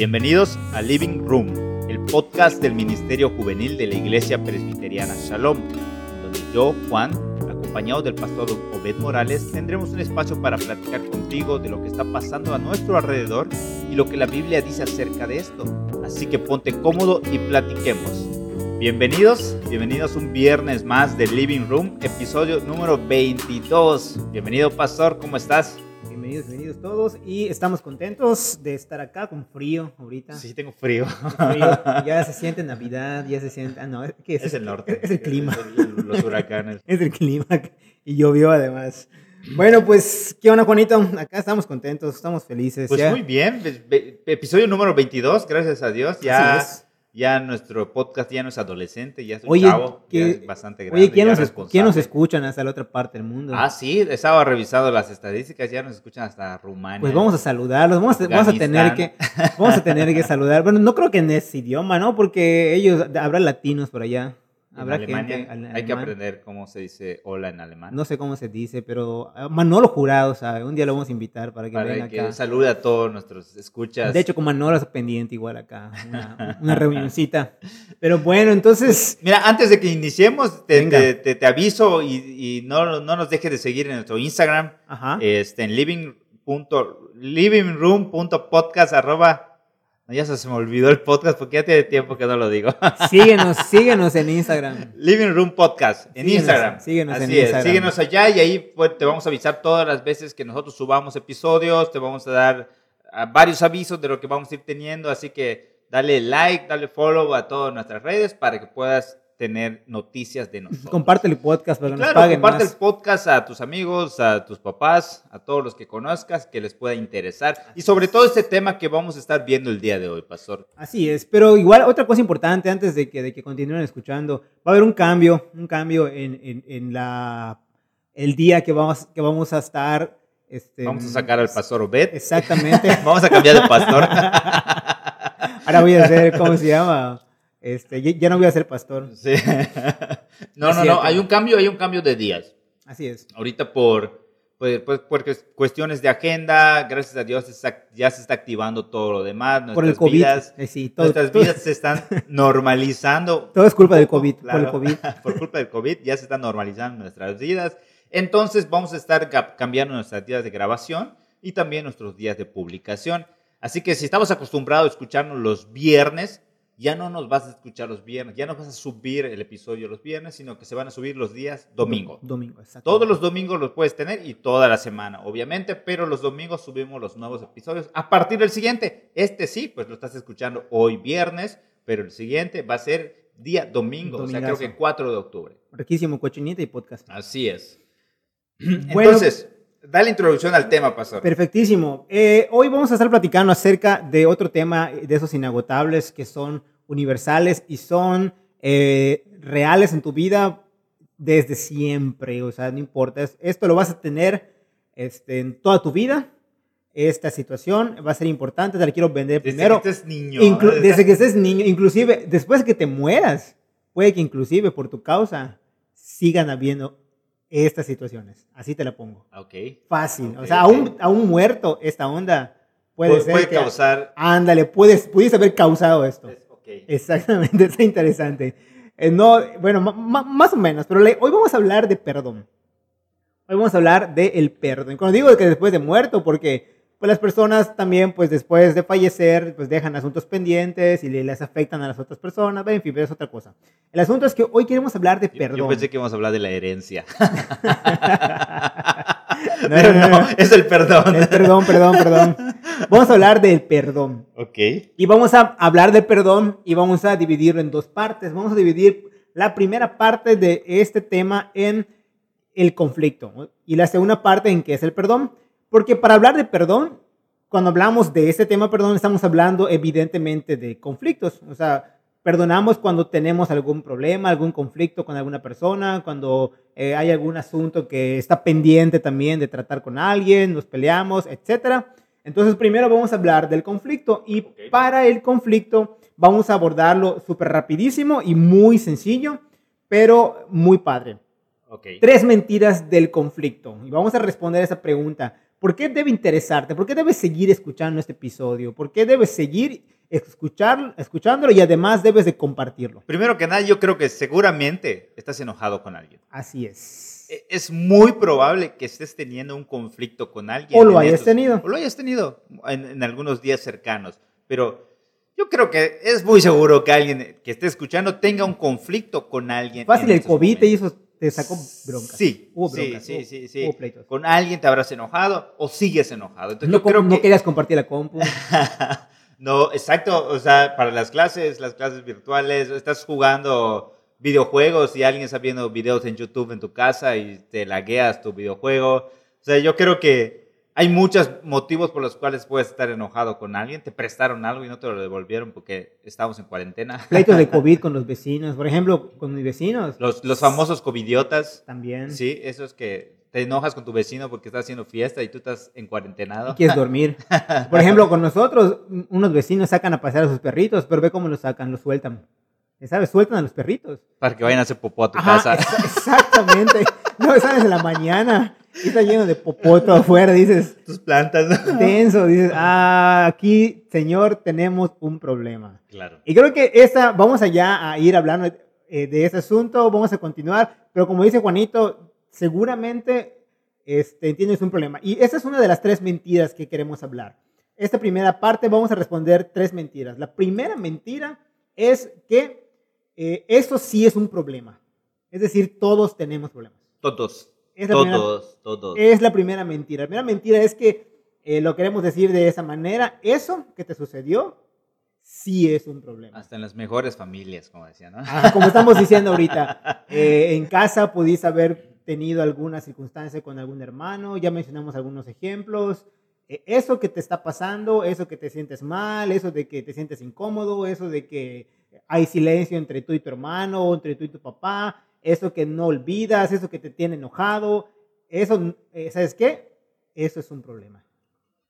Bienvenidos a Living Room, el podcast del Ministerio Juvenil de la Iglesia Presbiteriana Shalom, donde yo, Juan, acompañado del pastor Obed Morales, tendremos un espacio para platicar contigo de lo que está pasando a nuestro alrededor y lo que la Biblia dice acerca de esto. Así que ponte cómodo y platiquemos. Bienvenidos, bienvenidos un viernes más de Living Room, episodio número 22. Bienvenido, pastor, ¿cómo estás? Todos y estamos contentos de estar acá con frío ahorita. Sí, tengo frío. Frío. Ya se siente Navidad, ya se siente... Ah, no, ¿qué es? Es el norte. Es el clima. Es los huracanes. Es el clima y llovió además. Bueno, pues, ¿qué onda, Juanito? Acá estamos contentos, estamos felices. Pues ya. muy bien, episodio número 22, gracias a Dios. Ya, es. Ya nuestro podcast ya no es adolescente, ya es un Oye, chavo, ya ¿qué- es bastante grande. Oye, ¿quién ya nos. ¿quién nos escuchan hasta la otra parte del mundo? Ah, sí, estaba revisando las estadísticas, ya nos escuchan hasta Rumania. Pues vamos a saludarlos, vamos a, vamos a tener que vamos a tener que saludar. Bueno, no creo que en ese idioma, ¿no? Porque ellos habrá latinos por allá. En Habrá Alemania gente al- Hay que aprender cómo se dice hola en alemán. No sé cómo se dice, pero ah, Manolo Jurado, ¿sabe? Un día lo vamos a invitar para que para venga que acá. salude a todos nuestros escuchas. De hecho, con Manolo es pendiente igual acá, una, una reunioncita. Pero bueno, entonces, Mira, antes de que iniciemos, te, te- te- te aviso y, y no, no nos dejes de seguir en nuestro Instagram. ajá. este, en living punto- livingroom.podcast arroba. Ya se me olvidó el podcast porque ya tiene tiempo que no lo digo. Síguenos, síguenos en Instagram. Living Room Podcast en Síguenos, Instagram. síguenos en Así es, Instagram. síguenos allá y ahí pues, te vamos a avisar todas las veces que nosotros subamos episodios, te vamos a dar ah, varios avisos de lo que vamos a ir teniendo, así que dale like, dale follow a todas nuestras redes para que puedas tener noticias de nosotros. Comparte el podcast para que nos Claro, paguen comparte más. el podcast a tus amigos, a tus papás, a todos los que conozcas, que les pueda interesar. Y sobre todo este tema que vamos a estar viendo el día de hoy, Pastor. Así es, pero igual otra cosa importante antes de que, de que continúen escuchando, va a haber un cambio, un cambio en, en, en la, el día que vamos, que vamos a estar. Este, Vamos a sacar al Pastor Obed. Exactamente. Vamos a cambiar de pastor. Ahora voy a hacer, ¿cómo se llama? Este, ya, ya no voy a ser pastor. Sí. No, no, no, hay un cambio, hay un cambio de días. Así es. Ahorita por, pues, pues, por cues- cuestiones de agenda, gracias a Dios está- ya se está activando todo lo demás. Por el COVID. vidas, eh, sí, todo, nuestras todo- vidas se están normalizando. todo es culpa del COVID. Por el claro. COVID. por culpa del COVID ya se están normalizando nuestras vidas. Entonces vamos a estar cambiando nuestras días de grabación y también nuestros días de publicación. Así que si estamos acostumbrados a escucharnos los viernes, ya no nos vas a escuchar los viernes, ya no vas a subir el episodio los viernes, sino que se van a subir los días domingo. Domingo, exacto. Todos los domingos los puedes tener y toda la semana, obviamente, pero los domingos subimos los nuevos episodios a partir del siguiente. Este sí, pues lo estás escuchando hoy viernes, pero el siguiente va a ser día domingo, o sea, creo que 4 de octubre. Riquísimo, cochinita y podcast. Así es. Bueno, Entonces, da la introducción al tema, pastor. Perfectísimo. Eh, hoy vamos a estar platicando acerca de otro tema de esos inagotables que son universales y son eh, reales en tu vida desde siempre. O sea, no importa. Es- Esto lo vas a tener este, en toda tu vida. Esta situación va a ser importante. Te la quiero vender Desde primero. que estés niño. Desde que estés niño, inclusive después de que te mueras, puede que inclusive por tu causa sigan habiendo estas situaciones. Así te la pongo. Ok. Fácil. O sea, ok. aún, aún muerto, esta onda puede Puede, ser. puede que- causar... Ándale, puedes, pudiste haber causado esto. Ok. Exactamente, está interesante. Eh, no, bueno, ma- ma- más o menos, pero le- hoy vamos a hablar de perdón. Hoy vamos a hablar del el perdón. Cuando digo que después de muerto, porque pues las personas también, pues después de fallecer, pues dejan asuntos pendientes y le- les afectan a las otras personas, en fin, pero es otra cosa. El asunto es que hoy queremos hablar de perdón. Yo pensé que íbamos a hablar de la herencia. No, Pero no, no, no. es el perdón. Es perdón, perdón, perdón. Vamos a hablar del perdón. Ok. Y vamos a hablar del perdón y vamos a dividirlo en dos partes. Vamos a dividir la primera parte de este tema en el conflicto y la segunda parte en qué es el perdón. Porque para hablar de perdón, cuando hablamos de este tema, perdón, estamos hablando evidentemente de conflictos. O sea, perdonamos cuando tenemos algún problema, algún conflicto con alguna persona, cuando eh, hay algún asunto que está pendiente también de tratar con alguien, nos peleamos, etcétera. Entonces, primero vamos a hablar del conflicto y Ok. para el conflicto vamos a abordarlo súper rapidísimo y muy sencillo, pero muy padre. Ok. Tres mentiras del conflicto. Y vamos a responder esa pregunta. ¿Por qué debe interesarte? ¿Por qué debes seguir escuchando este episodio? ¿Por qué debes seguir escuchar, escuchándolo y además debes de compartirlo? Primero que nada, yo creo que seguramente estás enojado con alguien. Así es. E- Es muy probable que estés teniendo un conflicto con alguien. O lo hayas estos- tenido. O lo hayas tenido en, en algunos días cercanos. Pero yo creo que es muy seguro que alguien que esté escuchando tenga un conflicto con alguien. Fácil, el COVID te momentos. hizo, te sacó broncas. Sí, Hubo sí, broncas, sí, hubo- sí, sí. hubo pleitos. Con alguien te habrás enojado o sigues enojado. Entonces No, yo creo no que... querías compartir la compu. no, exacto. O sea, para las clases, las clases virtuales, estás jugando videojuegos y alguien está viendo videos en YouTube en tu casa y te lagueas tu videojuego. O sea, yo creo que hay muchos motivos por los cuales puedes estar enojado con alguien. Te prestaron algo y no te lo devolvieron porque estábamos en cuarentena. Pleitos de COVID con los vecinos. Por ejemplo, con mis vecinos. Los, los famosos covidiotas. También. Sí, esos que te enojas con tu vecino porque está haciendo fiesta y tú estás en Y cuarentenado. quieres dormir. Por ejemplo, con nosotros, un- unos vecinos sacan a pasear a sus perritos, pero ve cómo los sacan, los sueltan. ¿Sabes? Sueltan a los perritos. Para que vayan a hacer popó a tu Ajá, casa. exa- exactamente. No, sabes, en la mañana y está lleno de popoto afuera, dices, Tus plantas. ¿no? tenso, dices, ah, aquí, señor, tenemos un problema. Claro. Y creo que esta, vamos allá a ir hablando eh, de ese asunto, vamos a continuar, pero como dice Juanito, seguramente este, tienes un problema. Y esa es una de las tres mentiras que queremos hablar. Esta primera parte vamos a responder tres mentiras. La primera mentira es que eh, eso sí es un problema. Es decir, todos tenemos problemas. Todos. Es la primera- Todos, todos. es la primera mentira. La primera mentira es que eh, lo queremos decir de esa manera. Eso que te sucedió sí es un problema. Hasta en las mejores familias, como decía, ¿no? Ah, como estamos diciendo ahorita, eh, en casa pudiste haber tenido alguna circunstancia con algún hermano, ya mencionamos algunos ejemplos. Eh, eso que te está pasando, eso que te sientes mal, eso de que te sientes incómodo, eso de que hay silencio entre tú y tu hermano, entre tú y tu papá, eso que no olvidas, eso que te tiene enojado, eso, eh, ¿sabes qué? Eso es un problema.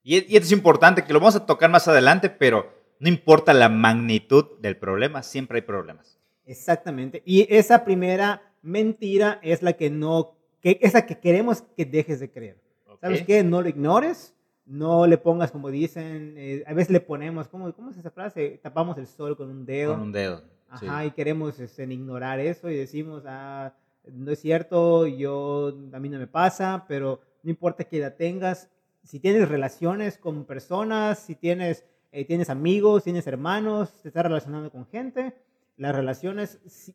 Y, y esto es importante, que lo vamos a tocar más adelante, pero no importa la magnitud del problema, siempre hay problemas. Exactamente. Y esa primera mentira es la que no, que, esa que queremos que dejes de creer. ¿Sabes qué? No lo ignores, no le pongas como dicen, eh, a veces le ponemos, ¿cómo, ¿cómo es esa frase? Tapamos el sol con un dedo. Con un dedo. Sí. Ajá, y queremos este, ignorar eso y decimos, ah, no es cierto, yo, a mí no me pasa, pero no importa que la tengas, si tienes relaciones con personas, si tienes, eh, tienes amigos, tienes hermanos, te estás relacionando con gente, las relaciones sí,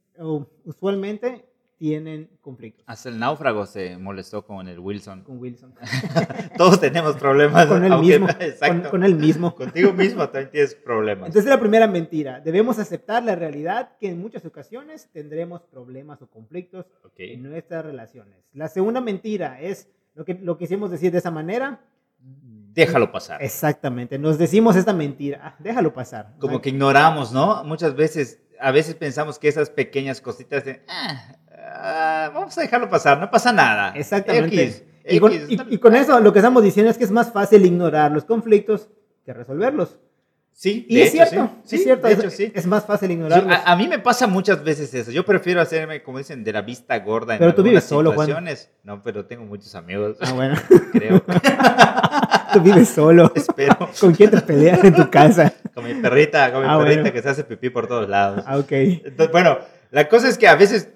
usualmente tienen conflictos. Hasta el náufrago se molestó con el Wilson. Con Wilson. Todos tenemos problemas. con él aunque- mismo. Con, Exacto. con él mismo. Contigo mismo también tienes problemas. Entonces la primera mentira, debemos aceptar la realidad que en muchas ocasiones tendremos problemas o conflictos Ok. en nuestras relaciones. La segunda mentira es lo que, lo que hicimos decir de esa manera. Déjalo pasar. Exactamente, nos decimos esta mentira, ah, déjalo pasar. Como Ay, que ignoramos, ¿no? Muchas veces, a veces pensamos que esas pequeñas cositas de, "Ah, ah, vamos a dejarlo pasar, no pasa nada. Exactamente. X, y, con, X, y- y con eso lo que estamos diciendo es que es más fácil ignorar los conflictos que resolverlos. Sí, Y de es hecho, cierto, sí. es Sí, cierto, de es, hecho, sí. es más fácil Yo- ignorarlos. a, a mí me pasa muchas veces eso. Yo prefiero hacerme, como dicen, de la vista gorda en Pero tú vives solo, Juan. No, pero tengo muchos amigos, Ah, bueno, creo. tú vives solo. Espero. ¿Con quién te peleas en tu casa? Con mi perrita, con mi Ah, perrita bueno. que se hace pipí por todos lados. Ah, ok. Entonces, bueno, la cosa es que a veces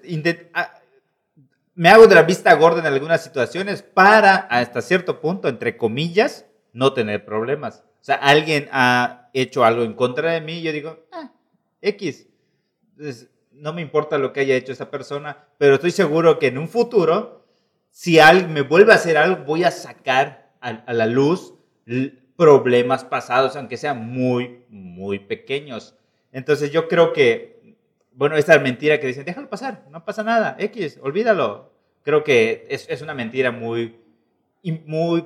me hago de la vista gorda en algunas situaciones para, hasta cierto punto, entre comillas, no tener problemas. O sea, alguien ha hecho algo en contra de mí y yo digo, ah, X. No me importa lo que haya hecho esa persona, pero estoy seguro que en un futuro, si alguien me vuelve a hacer algo, voy a sacar a, la luz problemas pasados, aunque sean muy, muy pequeños. Entonces yo creo que, bueno, esta mentira que dicen, déjalo pasar, no pasa nada, X, olvídalo. Creo que es, una mentira muy, muy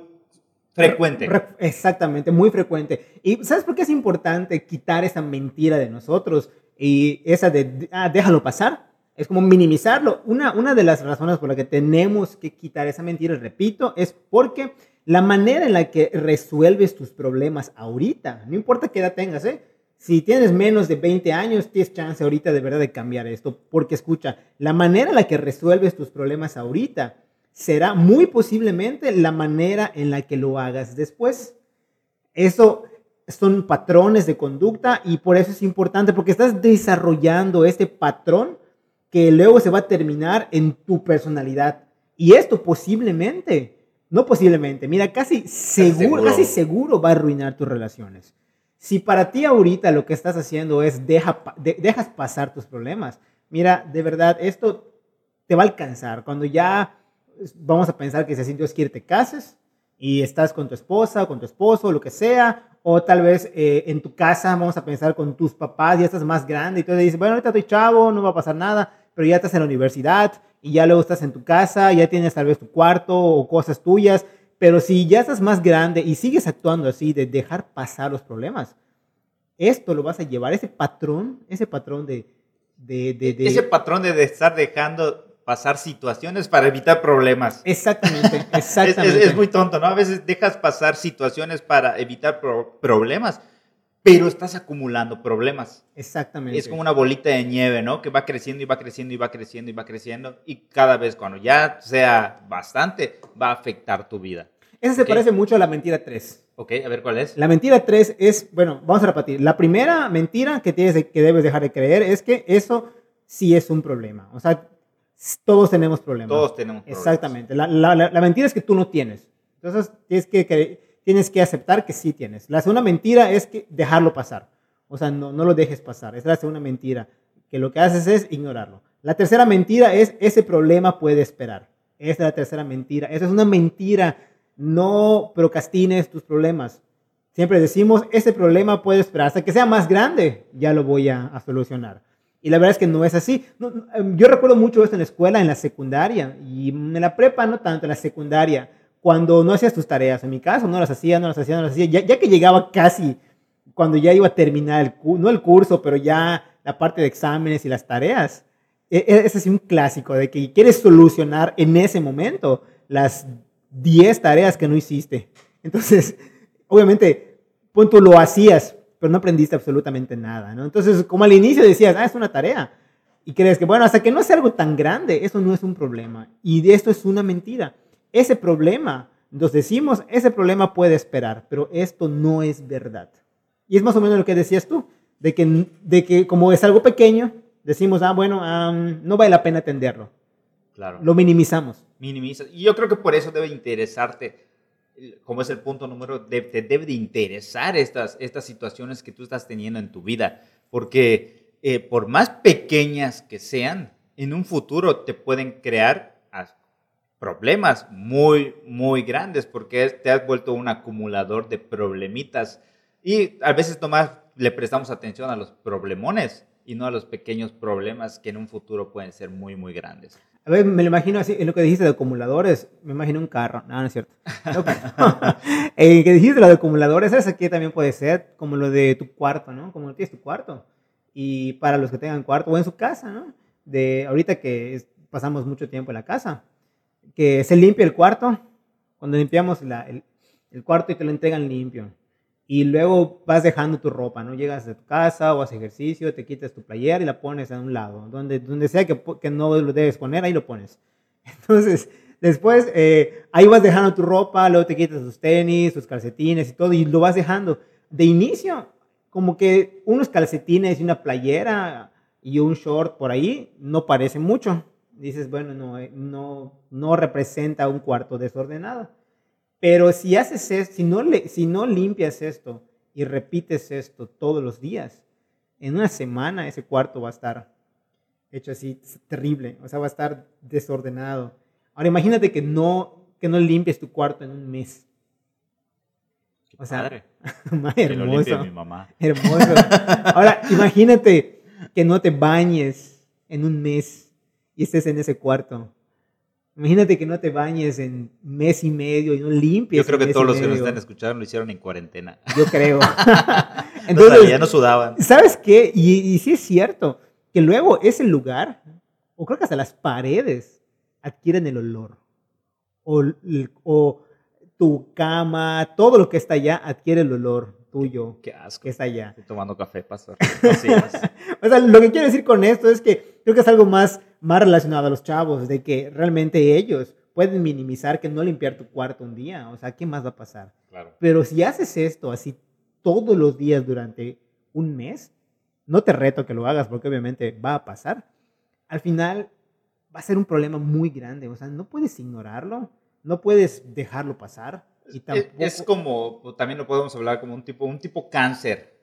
frecuente. Re- Exactamente, muy frecuente. ¿Y sabes por qué es importante quitar esa mentira de nosotros y esa de, ah, déjalo pasar? Es como minimizarlo. Una, una de las razones por la que tenemos que quitar esa mentira, repito, es porque la manera en la que resuelves tus problemas ahorita, no importa qué edad tengas, ¿eh? Si tienes menos de 20 años, tienes chance ahorita de verdad de cambiar esto. Porque escucha, la manera en la que resuelves tus problemas ahorita será muy posiblemente la manera en la que lo hagas después. Eso son patrones de conducta y por eso es importante, porque estás desarrollando este patrón que luego se va a terminar en tu personalidad. Y esto posiblemente, no posiblemente, mira, casi seguro, casi seguro va a arruinar tus relaciones. Si para ti ahorita lo que estás haciendo es deja, dejas pasar tus problemas, mira, de verdad, esto te va a alcanzar. Cuando ya vamos a pensar que si así Dios quiere te cases y estás con tu esposa o con tu esposo, lo que sea, o tal vez eh, en tu casa, vamos a pensar con tus papás, ya estás más grande y tú dices, bueno, ahorita estoy chavo, no va a pasar nada, pero ya estás en la universidad y ya luego estás en tu casa, ya tienes tal vez tu cuarto o cosas tuyas, pero si ya estás más grande y sigues actuando así, de dejar pasar los problemas, esto lo vas a llevar, ese patrón, ese patrón de... de, de, ese patrón de estar dejando pasar situaciones para evitar problemas. Exactamente, exactamente. es, muy tonto, ¿no? A veces dejas pasar situaciones para evitar problemas, pero estás acumulando problemas. Exactamente. Es como una bolita de nieve, ¿no? Que va creciendo y va creciendo y va creciendo y va creciendo y cada vez cuando ya sea bastante, va a afectar tu vida. Esa se parece mucho a la mentira 3. Ok, a ver cuál es. La mentira 3 es, bueno, vamos a repetir. La primera mentira que, tienes que debes dejar de creer es que eso sí es un problema. O sea, todos tenemos problemas. Todos tenemos problemas. Exactamente. La, la, la, mentira es que tú no tienes. Entonces, tienes que, tienes que aceptar que sí tienes. La segunda mentira es que dejarlo pasar. O sea, no, no lo dejes pasar. Esa es la segunda mentira. Que lo que haces es ignorarlo. La tercera mentira es ese problema puede esperar. Esa es la tercera mentira. Esa es una mentira. No procrastines tus problemas. Siempre decimos, ese problema puede esperar. Hasta que sea más grande, ya lo voy a, a solucionar. Y la verdad es que no es así. Em, yo recuerdo mucho esto en la escuela, en la secundaria, y en la prepa no tanto, en la secundaria, cuando no hacías tus tareas. En mi caso, no las hacía, no las hacía, no las hacía. Ya, que llegaba casi, cuando ya iba a terminar, el, no el curso, pero ya la parte de exámenes y las tareas, e, e, ese es un clásico de que quieres solucionar en ese momento las 10 tareas que no hiciste. Entonces, obviamente, punto lo hacías, pero no aprendiste absolutamente nada, ¿no? Entonces, como al inicio decías, ah, es una tarea, y crees que, bueno, hasta que no sea algo tan grande, eso no es un problema, y de esto es una mentira. Ese problema, nos decimos, ese problema puede esperar, pero esto no es verdad. Y es más o menos lo que decías tú, de que, de que como es algo pequeño, decimos, ah, bueno, no vale la pena atenderlo. Claro. Lo minimizamos. Minimiza. Y yo creo que por eso debe interesarte como es el punto número, te debe de interesar estas, estas situaciones que tú estás teniendo en tu vida, porque eh, por más pequeñas que sean, en un futuro te pueden crear problemas muy, muy grandes, porque te has vuelto un acumulador de problemitas y a veces nomás le prestamos atención a los problemones y no a los pequeños problemas que en un futuro pueden ser muy, muy grandes. A ver, me lo imagino así, en lo que dijiste de acumuladores, me imagino un carro. No, no es cierto. el que dijiste lo de acumuladores, ese aquí también puede ser como lo de tu cuarto, ¿no? Como lo tienes tu cuarto. Y para los que tengan cuarto o en su casa, ¿no? De ahorita que pasamos mucho tiempo en la casa, que se limpia el cuarto, cuando limpiamos el, cuarto y te lo entregan limpio y luego vas dejando tu ropa, ¿no? Llegas de tu casa o haces ejercicio, te quitas tu playera y la pones a un lado, donde, donde sea que, que no lo debes poner, ahí lo pones. Entonces, después eh, ahí vas dejando tu ropa, luego te quitas tus tenis, tus calcetines y todo, y lo vas dejando. De inicio, como que unos calcetines y una playera y un short por ahí no parece mucho. Dices, bueno, no, eh, no, no representa un cuarto desordenado. Pero si haces esto, si no, le, si no limpias esto y repites esto todos los días, en una semana ese cuarto va a estar hecho así terrible, o sea, va a estar desordenado. Ahora imagínate que no, que no limpies tu cuarto en un mes. Qué o sea, padre. hermoso. mi mamá. Hermoso. Ahora imagínate que no te bañes en un mes y estés en ese cuarto. Imagínate que no te bañes en mes y medio y no limpies. Yo creo que todos los que nos están escuchando lo hicieron en cuarentena. Yo creo. Entonces, ya no sudaban. ¿Sabes qué? Y, sí es cierto que luego ese lugar, o creo que hasta las paredes, adquieren el olor. O, o tu cama, todo lo que está allá adquiere el olor tuyo. Qué, asco. Que está allá. Estoy tomando café, pastor. o sea, lo que quiero decir con esto es que creo que es algo más, más relacionado a los chavos, de que realmente ellos puedes minimizar que no limpiar tu cuarto un día, o sea, ¿qué más va a pasar? Claro. Pero si haces esto así todos los días durante un mes, no te reto que lo hagas porque obviamente va a pasar. Al final va a ser un problema muy grande, o sea, no puedes ignorarlo, no puedes dejarlo pasar. Y tampoco... es, como, también lo podemos hablar como un tipo, un tipo cáncer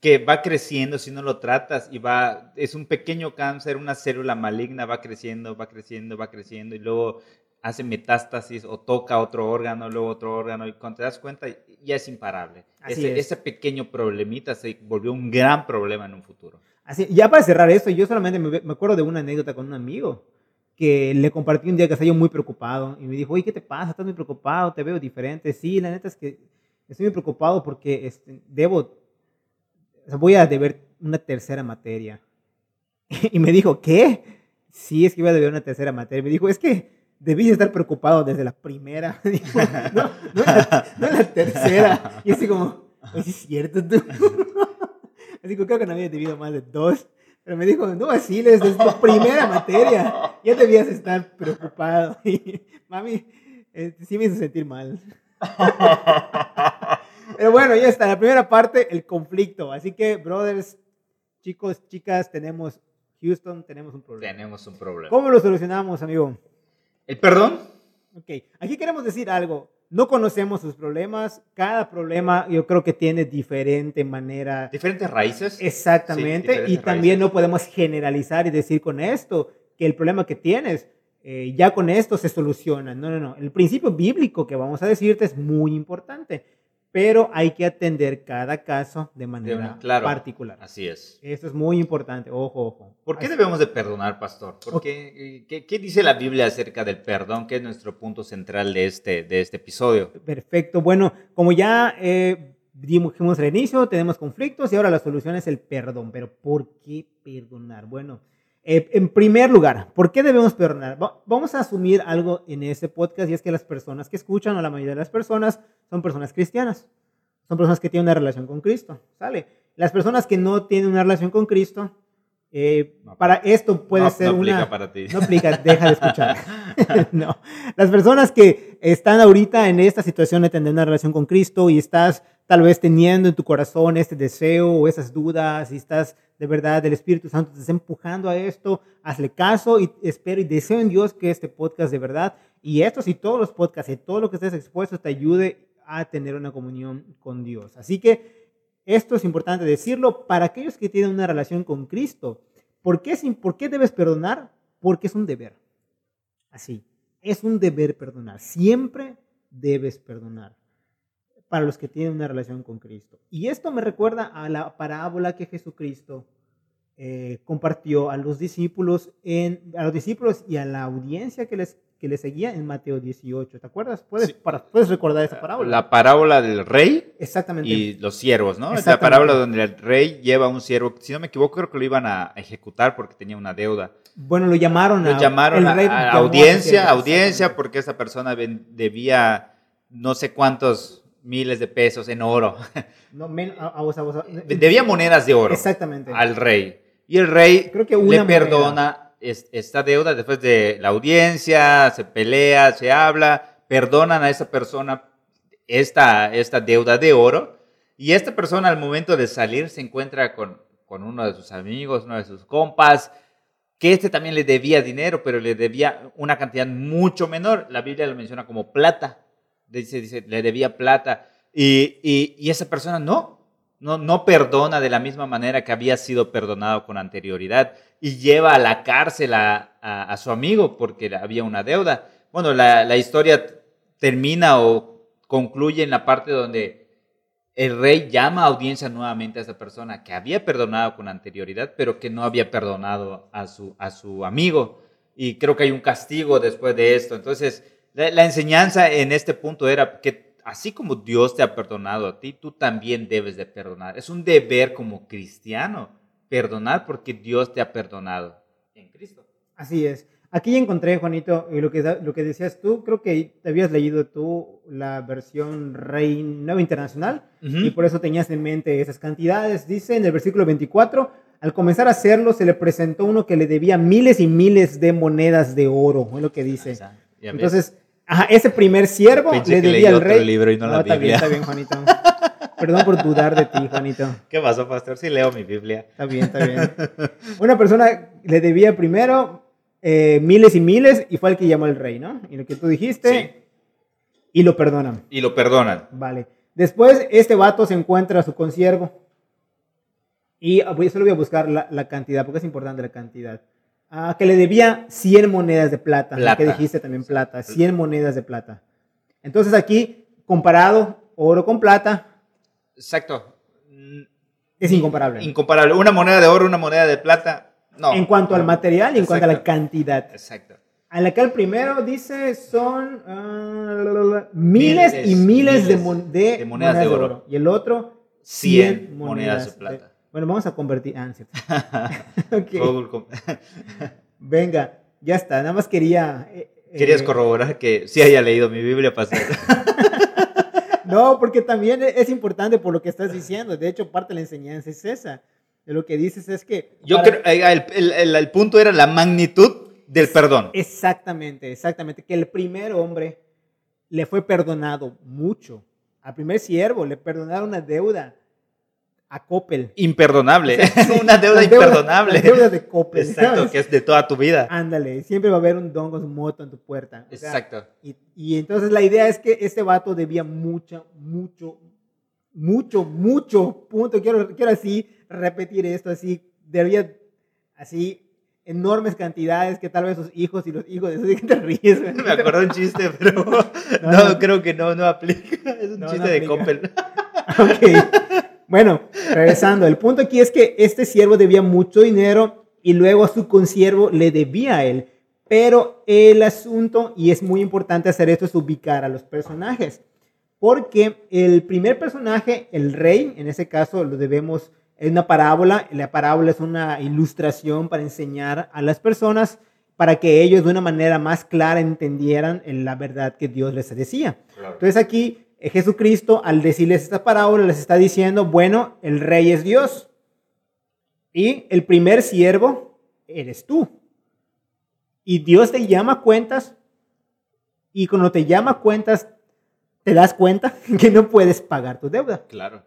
que va creciendo si no lo tratas y va, es un pequeño cáncer, una célula maligna, va creciendo, va creciendo, va creciendo y luego hace metástasis o toca otro órgano, luego otro órgano y cuando te das cuenta ya es imparable. Ese, ese, pequeño problemita se volvió un gran problema en un futuro. Así, ya para cerrar esto, yo solamente me, me acuerdo de una anécdota con un amigo que le compartí un día que estaba yo muy preocupado y me dijo, oye, ¿qué te pasa? ¿Estás muy preocupado? Te veo diferente. Sí, la neta es que estoy muy preocupado porque este, debo voy a deber una tercera materia. Y me dijo, ¿qué? Sí, es que iba a deber una tercera materia. Me dijo, es que debí estar preocupado desde la primera. no, no, la, no la tercera. Y así como, es cierto tú. Así que creo que no había debido más de dos. Pero me dijo, no vaciles, desde la primera materia. Ya debías estar preocupado. Y mami, eh, sí me hizo sentir mal. Pero bueno, ya está. La primera parte, el conflicto. Así que, brothers, chicos, chicas, tenemos Houston, tenemos un problema. Tenemos un problema. ¿Cómo lo solucionamos, amigo? ¿El perdón? Ok, aquí queremos decir algo. No conocemos sus problemas. Cada problema yo creo que tiene diferente manera. Diferentes raíces. Exactamente. y también no podemos generalizar y decir con esto que el problema que tienes eh, ya con esto se soluciona. No, no, no. El principio bíblico que vamos a decirte es muy importante pero hay que atender cada caso de manera particular. Así es. Esto es muy importante, ojo, ojo. ¿Por qué debemos de perdonar, pastor? ¿Qué, qué, dice la Biblia acerca del perdón, que es nuestro punto central de este, de este episodio? Perfecto, bueno, como ya eh, dijimos al inicio, tenemos conflictos y ahora la solución es el perdón, pero ¿por qué perdonar? Bueno, eh, en primer lugar, ¿por qué debemos perdonar? vamos a asumir algo en este podcast y es que las personas que escuchan, o la mayoría de las personas, son personas cristianas. Son personas que tienen una relación con Cristo. ¿Sale? Las personas que no tienen una relación con Cristo, eh, para esto puede ser no una... para ti. No aplica, deja de escuchar. no. Las personas que están ahorita en esta situación de tener una relación con Cristo y estás tal vez teniendo en tu corazón este deseo o esas dudas y estás de verdad el Espíritu Santo te está empujando a esto, hazle caso y espero y deseo en Dios que este podcast de verdad y estos y todos los podcasts y todo lo que estés expuesto te ayude a tener una comunión con Dios. Así que esto es importante decirlo para aquellos que tienen una relación con Cristo. ¿Por qué, ¿Por qué debes perdonar? Porque es un deber. Así, es un deber perdonar. Siempre debes perdonar para los que tienen una relación con Cristo. Y esto me recuerda a la parábola que Jesucristo eh, compartió a los discípulos en, a los discípulos y a la audiencia que les que le seguía en Mateo 18. ¿Te acuerdas? ¿Puedes, ¿Puedes recordar esa parábola? La parábola del rey Exactamente. y los siervos, ¿no? Es la parábola donde el rey lleva a un siervo, si no me equivoco, creo que lo iban a ejecutar porque tenía una deuda. Bueno, lo llamaron a, llamaron a, audiencia, audiencia, porque esa persona debía no sé cuántos miles de pesos en oro. No, Debía monedas de oro Exactamente. al rey. Y el rey Creo que le perdona esta deuda después de la audiencia, se pelea, se habla, perdonan a esa persona esta, esta deuda de oro. Y esta persona al momento de salir se encuentra con, con uno de sus amigos, uno de sus compas, que este también le debía dinero, pero le debía una cantidad mucho menor. La Biblia lo menciona como plata dice, dice, le debía plata. Y, y, esa persona no, no, no perdona de la misma manera que había sido perdonado con anterioridad y lleva a la cárcel a, a, su amigo porque había una deuda. Bueno, la, la, historia termina o concluye en la parte donde el rey llama a audiencia nuevamente a esa persona que había perdonado con anterioridad, pero que no había perdonado a su, a su amigo. Y creo que hay un castigo después de esto. Entonces, la, enseñanza en este punto era que así como Dios te ha perdonado a ti, tú también debes de perdonar. Es un deber como cristiano perdonar porque Dios te ha perdonado en Cristo. Así es. Aquí encontré, Juanito, lo que, lo que decías tú, creo que te habías leído tú la versión Rey Nuevo Internacional y por eso tenías en mente esas cantidades. Dice en el versículo 24, al comenzar a hacerlo se le presentó uno que le debía miles y miles de monedas de oro, es lo que dice. Ya. Entonces, ajá, ese primer siervo le debía al otro rey. libro y no la está bien, está bien, Juanito. Perdón por dudar de ti, Juanito. ¿Qué pasó, pastor? Sí leo mi Biblia. Está bien, está bien. Una persona le debía primero eh, miles y miles y fue el que llamó al rey, ¿no? Y lo que tú dijiste, y lo perdonan. Y lo perdonan. Vale. Después, este vato se encuentra a su consiervo. Y ah, voy, solo voy a buscar la, la cantidad, porque es importante la cantidad. Ah, que le debía 100 monedas de plata. Plata. Que dijiste también plata. 100 monedas de plata. Entonces aquí, comparado oro con plata, Exacto. Es incomparable. Incomparable. Una moneda de oro, una moneda de plata. No. en cuanto al No. material y en cuanto a la Exacto. cantidad. Exacto. En la que el primero dice son ah, miles, y miles, Miles, de, mon- de de monedas de oro. Y el otro, 100 100 monedas de plata. Bueno, vamos a convertir. Ah, no Venga, ya está. Nada más quería. eh, eh, Querías corroborar que sí haya leído mi Biblia, pastor. No, porque también es importante por lo que estás diciendo. De hecho, parte de la enseñanza es esa. De lo que dices es que. Yo para- creo, eh, el, el- el- el punto era la magnitud del perdón. Exactamente, exactamente. Que el primer hombre le fue perdonado mucho. Al primer siervo le perdonaron una deuda a Coppel. Imperdonable. Una deuda Las deudas- imperdonable. las deudas de Coppel. Exacto, ¿sabes? que es de toda tu vida. Ándale, siempre va a haber un don con su moto en tu puerta. O sea, Exacto. y, y entonces la idea es que este vato debía mucho, mucho, mucho, mucho, punto. Quiero, quiero así repetir esto, así, debía, así, enormes cantidades que tal vez sus hijos y los hijos de sus hijos te ríes. Me acuerdo un chiste, pero no, no. creo que no, no aplica. Es un No, chiste no de. Coppel. Ok. Bueno, regresando, el punto aquí es que este siervo debía mucho dinero y luego a su consiervo le debía a él. Pero el asunto, y es muy importante hacer esto, es ubicar a los personajes. Porque el primer personaje, el rey, en ese caso lo debemos en una parábola. La parábola es una ilustración para enseñar a las personas para que ellos de una manera más clara entendieran la verdad que Dios les decía. Entonces aquí eh, Jesucristo al decirles esta parábola les está diciendo, bueno, el rey es Dios y el primer siervo eres tú. Y Dios te llama a cuentas y cuando te llama a cuentas te das cuenta que no puedes pagar tu deuda Claro.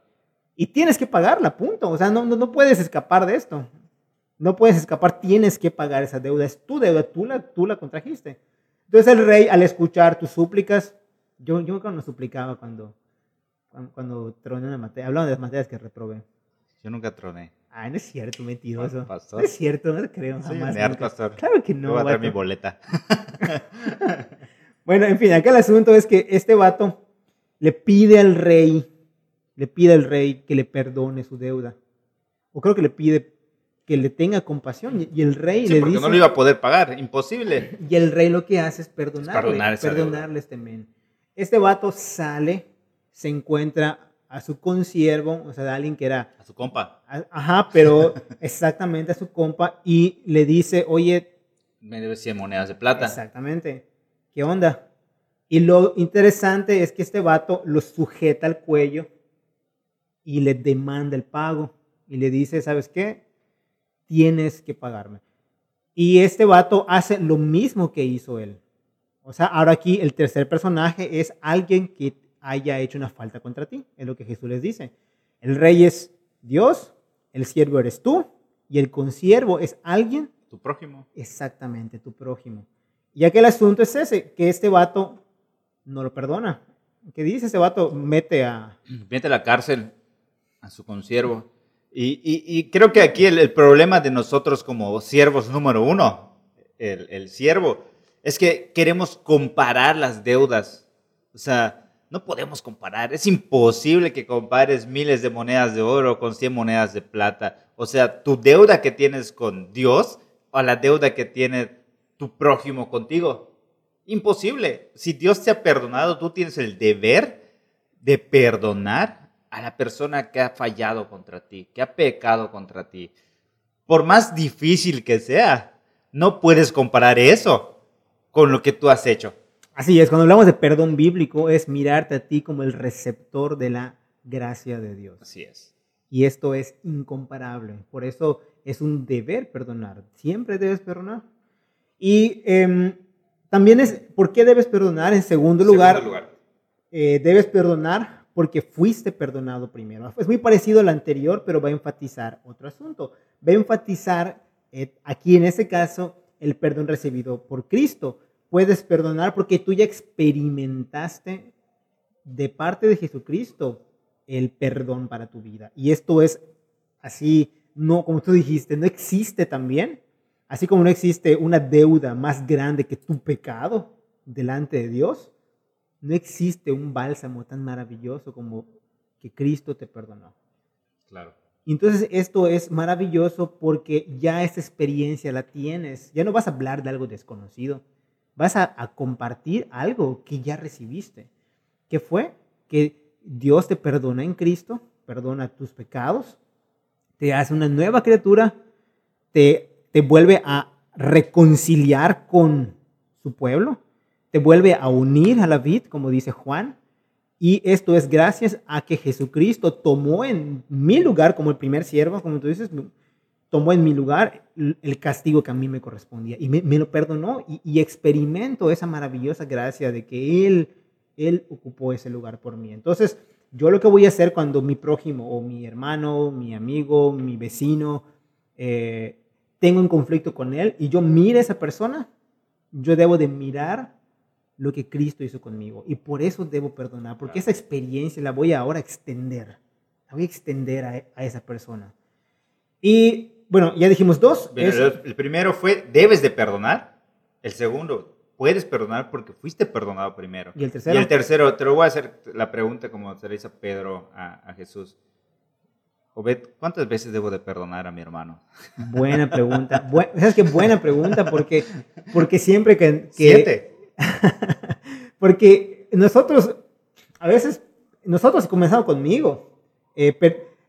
y tienes que pagarla, punto. O sea, no, no, no puedes escapar de esto. No puedes escapar, tienes que pagar esa deuda. Es tu deuda, tú la, tú la contrajiste. Entonces el rey, al escuchar tus súplicas, yo, yo cuando suplicaba cuando, cuando, cuando troné una materia, hablando de las materias que reprobé. Yo nunca troné. Ah, no es cierto, mentiroso. Pastor. No es cierto, no te creo jamás. pastor. Claro que No, no. voy a traer mi boleta. Bueno, en fin, acá el asunto es que este vato le pide al rey, le pide al rey que le perdone su deuda. O creo que le pide que le tenga compasión. Y- el rey Sí, le porque dice, no lo iba a poder pagar. Imposible. y el rey lo que hace es perdonarle, Es perdonar perdonarle este men. Este vato sale, se encuentra a su consiervo, o sea, de alguien que era A su compa. a- Ajá, pero exactamente a su compa y le dice, oye, Me debe 100 monedas de plata. exactamente, ¿qué onda? Y lo interesante es que este vato lo sujeta al cuello y le demanda el pago y le dice, ¿sabes qué? Tienes que pagarme. Y este vato hace lo mismo que hizo él. O sea, ahora aquí el tercer personaje es alguien que haya hecho una falta contra ti, es lo que Jesús les dice. El rey es Dios, el siervo eres tú y el consiervo es alguien Tu prójimo. exactamente tu prójimo. Y aquel asunto es ese, que este vato no lo perdona. ¿Qué dice ese vato? Mete a... Mete a la cárcel a su consiervo. Y, y- y creo que aquí el, el problema de nosotros como siervos número uno, el, el siervo, es que queremos comparar las deudas. O sea, no podemos comparar. Es imposible que compares miles de monedas de oro con 100 monedas de plata. O sea, tu deuda que tienes con Dios o la deuda que tiene tu prójimo contigo. Imposible. Si Dios te ha perdonado, tú tienes el deber de perdonar a la persona que ha fallado contra ti, que ha pecado contra ti. Por más difícil que sea, no puedes comparar eso con lo que tú has hecho. Así es, cuando hablamos de perdón bíblico es mirarte a ti como el receptor de la gracia de Dios. Así es. Y esto es incomparable. Por eso es un deber perdonar. Siempre debes perdonar. Y em, También es, ¿por qué debes perdonar? En segundo lugar, eh, debes perdonar porque fuiste perdonado primero. Es muy parecido al anterior, pero va a enfatizar otro asunto. Va a enfatizar eh, aquí en este caso el perdón recibido por Cristo. Puedes perdonar porque tú ya experimentaste de parte de Jesucristo el perdón para tu vida. Y esto es así, no, como tú dijiste, no existe también, así como no existe una deuda más grande que tu pecado delante de Dios, no existe un bálsamo tan maravilloso como que Cristo te perdonó. Claro. Entonces esto es maravilloso porque ya esta experiencia la tienes, ya no vas a hablar de algo desconocido, vas a, compartir algo que ya recibiste. ¿Qué fue? Que Dios te perdona en Cristo, perdona tus pecados, te hace una nueva criatura, te, te vuelve a reconciliar con su pueblo, te vuelve a unir a la vid, como dice Juan, y esto es gracias a que Jesucristo tomó en mi lugar como el primer siervo, como tú dices, tomó en mi lugar el castigo que a mí me correspondía y me, lo perdonó y, y, experimento esa maravillosa gracia de que Él él ocupó ese lugar por mí. Entonces, yo lo que voy a hacer cuando mi prójimo o mi hermano, mi amigo, mi vecino, eh, tengo un conflicto con él y yo mire a esa persona, yo debo de mirar lo que Cristo hizo conmigo. Y por eso debo perdonar, porque esa experiencia la voy ahora a extender. La voy a extender a, esa persona. Y bueno, ya dijimos dos. el primero fue, debes de perdonar. El segundo, puedes perdonar porque fuiste perdonado primero. ¿Y el tercero? Y el tercero, te lo voy a hacer la pregunta como se le hizo Pedro a, Jesús. Obed, ¿cuántas veces debo de perdonar a mi hermano? Buena pregunta. ¿Sabes qué buena pregunta? Porque, porque siempre que... Siete. porque nosotros, a veces, nosotros comenzamos conmigo. Eh,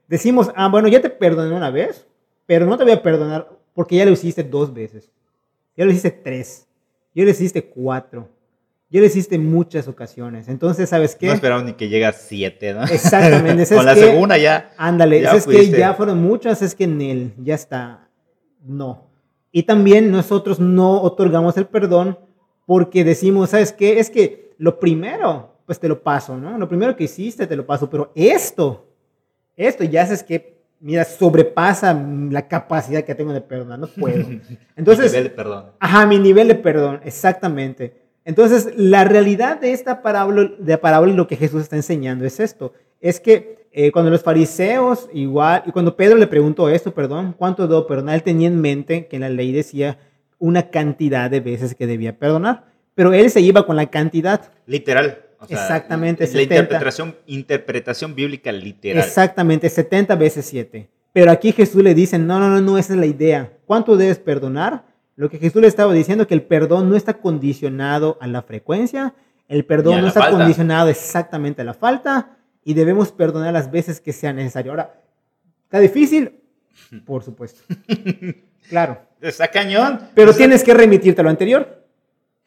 decimos, ah, bueno, ya te perdoné una vez, pero no te voy a perdonar porque ya lo hiciste dos veces. Ya lo hiciste tres. Yo le hiciste cuatro. Yo le hiciste muchas ocasiones. Entonces, ¿sabes qué? No esperamos ni que llegue a siete, ¿no? Exactamente. Con la segunda ya. Ándale, es que ya fueron muchas, es que en él ya está. No. Y también nosotros no otorgamos el perdón porque decimos, ¿sabes qué? Es que lo primero, pues te lo paso, ¿no? Lo primero que hiciste te lo paso, pero esto, esto ya es que mira, sobrepasa la capacidad que tengo de perdonar, no puedo. Entonces, mi nivel de perdón. Ajá, mi nivel de perdón, exactamente. Entonces, la realidad de esta parábola, de parábola y lo que Jesús está enseñando es esto, es que eh, cuando los fariseos igual, y cuando Pedro le preguntó esto, perdón, ¿cuánto debo perdonar? Él tenía en mente que la ley decía una cantidad de veces que debía perdonar, pero él se iba con la cantidad. Literal. Exactamente. La interpretación, interpretación bíblica literal. Exactamente, 70 veces 7. Pero aquí Jesús le dice, no, no, no, no, esa es la idea. ¿Cuánto debes perdonar? Lo que Jesús le estaba diciendo, que el perdón no está condicionado a la frecuencia, el perdón no está condicionado exactamente a la falta y debemos perdonar las veces que sea necesario. Ahora, ¿está difícil? Por supuesto. claro. Está cañón. Pero tienes que remitirte a lo anterior.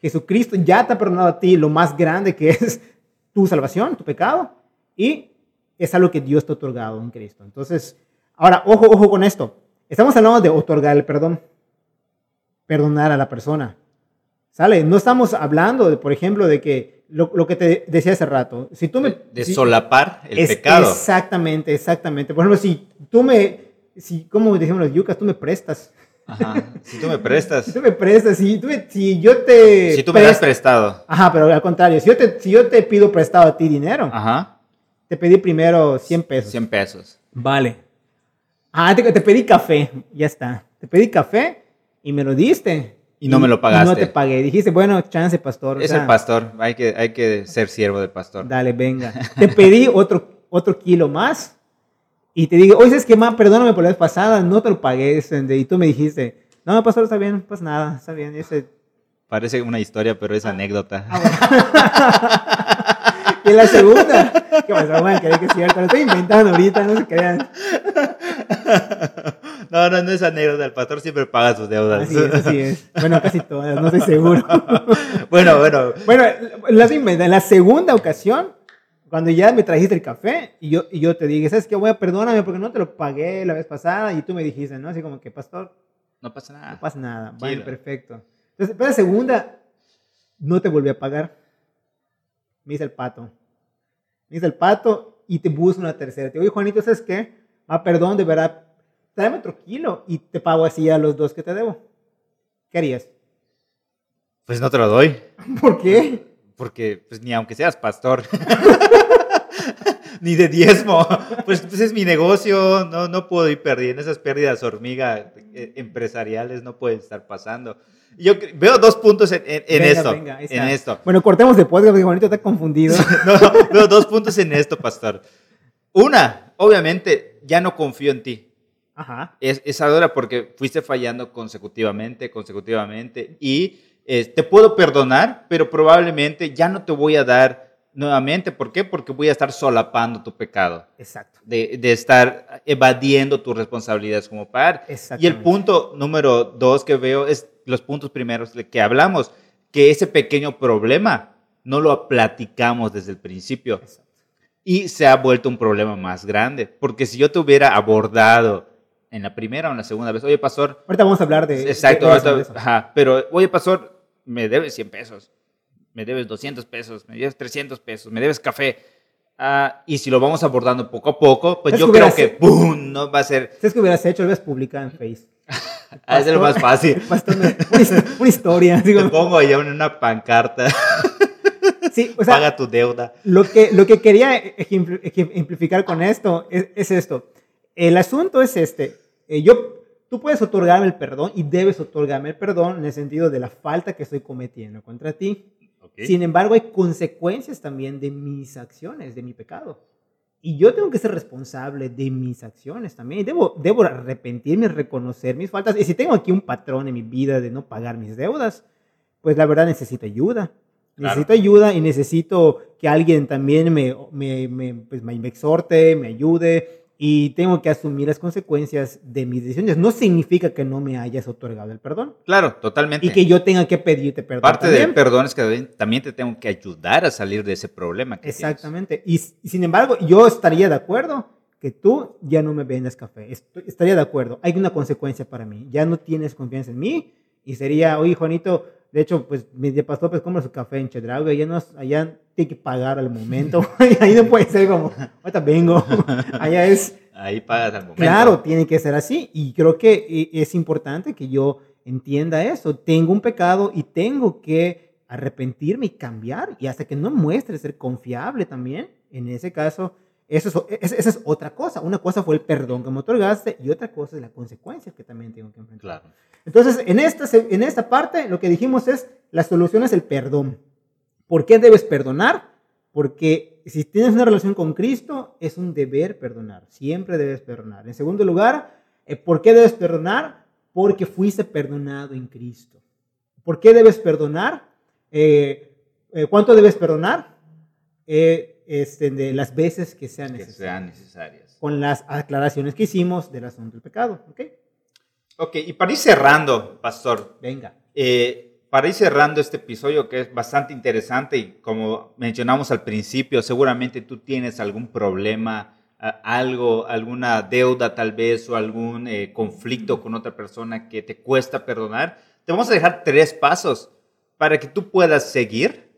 Jesucristo ya te ha perdonado a ti lo más grande que es tu salvación, tu pecado, y es algo que Dios te ha otorgado en Cristo. Entonces, ahora, ojo, ojo con esto. Estamos hablando de otorgar el perdón, perdonar a la persona. ¿Sale? No estamos hablando, de, por ejemplo, de que lo, lo, que te decía hace rato, si tú me... De, solapar el pecado. Exactamente, exactamente. Por ejemplo, si tú me, si, como decimos los yucas, tú me prestas Ajá. Si tú me prestas. Si tú me prestas, si, tú si yo te... Si tú me das prestado. Ajá, pero al contrario, si yo, te, si yo te pido prestado a ti dinero, Ajá. te pedí primero 100 pesos. 100 pesos. Vale. Ah, te, te pedí café, ya está. Te pedí café y me lo diste. Y no me lo pagaste. no te pagué. Dijiste, bueno, chance, pastor. Es el pastor. Hay que, hay que ser siervo del pastor. Dale, venga. te pedí otro, otro kilo más y te digo, oye, es que, ma, perdóname por la vez pasada, no te lo pagué. Y tú me dijiste, no, pastor, está bien, pues nada, está bien. Ese... Parece una historia, pero es anécdota. Ah, y la segunda, ¿qué pasa, Juan? Que es cierto, lo estoy inventando ahorita, no se crean. No, no, no es anécdota, el pastor siempre paga sus deudas. Así es, así es. Bueno, casi todas, no estoy seguro. bueno, bueno. Bueno, en la segunda ocasión, cuando ya me trajiste el café y yo, y yo te dije, ¿sabes qué? Voy a perdóname porque no te lo pagué la vez pasada y tú me dijiste, ¿no? Así como que, pastor. No pasa nada. No pasa nada. Vale, perfecto. Entonces, pero la segunda, no te volví a pagar. Me dice el pato. Me dice el pato y te busco una tercera. Te digo, oye, Juanito, ¿sabes qué? Ah, perdón, de verdad, tráeme otro kilo y te pago así a los dos que te debo. ¿Qué harías? Pues no te lo doy. ¿Por qué? Porque, pues ni aunque seas pastor. ni de diezmo. Pues, pues, es mi negocio, no, no puedo ir perdiendo. Esas pérdidas hormiga eh, empresariales no pueden estar pasando. Yo veo dos puntos en, esto. en esto. Bueno, cortemos de podcast porque bonito está confundido. no, veo dos puntos en esto, pastor. Una, obviamente, ya no confío en ti. Ajá. Es, es ahora porque fuiste fallando consecutivamente, consecutivamente. Y eh, te puedo perdonar, pero probablemente ya no te voy a dar nuevamente. ¿Por qué? Porque voy a estar solapando tu pecado. Exacto. De, de estar evadiendo tus responsabilidades como padre. Y el punto número dos que veo es los puntos primeros de que hablamos, que ese pequeño problema no lo platicamos desde el principio. Exacto. Y se ha vuelto un problema más grande. Porque si yo te hubiera abordado en la primera o en la segunda vez, oye, pastor. Ahorita vamos a hablar de. Exacto, ajá, pero oye, pastor, me debes 100 pesos me debes 200 pesos, me debes 300 pesos, me debes café. Ah, y si lo vamos abordando poco a poco, pues yo creo que ¡pum! no va a ser. ¿Sabes qué hubieras hecho? Lo hubieras publicado en Facebook. ah, es lo más fácil. una, historia. Digo. Te pongo allá una pancarta. Sí, o sea, Paga tu deuda. Lo que, lo que quería ejemplificar con esto es, esto. El asunto es este. Eh, yo, tú puedes otorgarme el perdón y debes otorgarme el perdón en el sentido de la falta que estoy cometiendo contra ti. Sin embargo, hay consecuencias también de mis acciones, de mi pecado. Y yo tengo que ser responsable de mis acciones también. Debo, debo arrepentirme, reconocer mis faltas. Y si tengo aquí un patrón en mi vida de no pagar mis deudas, pues la verdad necesito ayuda. Necesito ayuda y necesito que alguien también me, me, me, pues me exhorte, me ayude, y tengo que asumir las consecuencias de mis decisiones. No significa que no me hayas otorgado el perdón. Claro, totalmente. Y que yo tenga que pedirte perdón. Parte del perdón es que también te tengo que ayudar a salir de ese problema. Exactamente. Y, sin embargo, yo estaría de acuerdo que tú ya no me vendas café. estaría de acuerdo. Hay una consecuencia para mí. Ya no tienes confianza en mí. Y sería, oye, Juanito, de hecho, pues mi pastor pues compra su café en Chedraui, allá, no, allá tiene que pagar al momento. ahí no puede ser como, ahorita vengo. allá es... Ahí pagas al momento. Claro, tiene que ser así. Y creo que eh, es importante que yo entienda eso. Tengo un pecado y tengo que arrepentirme y cambiar. Y hasta que no muestre ser confiable también, en ese caso, eso es, esa es otra cosa. Una cosa fue el perdón que me otorgaste y otra cosa es la consecuencia que también tengo que enfrentar. Claro. Entonces, en esta, en esta parte, lo que dijimos es, la solución es el perdón. ¿Por qué debes perdonar? Porque si tienes una relación con Cristo, es un deber perdonar. Siempre debes perdonar. En segundo lugar, eh, ¿por qué debes perdonar? Porque fuiste perdonado en Cristo. ¿Por qué debes perdonar? Eh, eh, ¿Cuánto debes perdonar? Este, de las veces que sean, necesarias, Con las aclaraciones que hicimos del asunto del pecado. ¿Ok? Ok, y para ir cerrando, pastor. Venga. Eh, para ir cerrando este episodio que es bastante interesante y como mencionamos al principio, seguramente tú tienes algún problema, algo, alguna deuda tal vez o algún eh, conflicto con otra persona que te cuesta perdonar. Te vamos a dejar tres pasos para que tú puedas seguir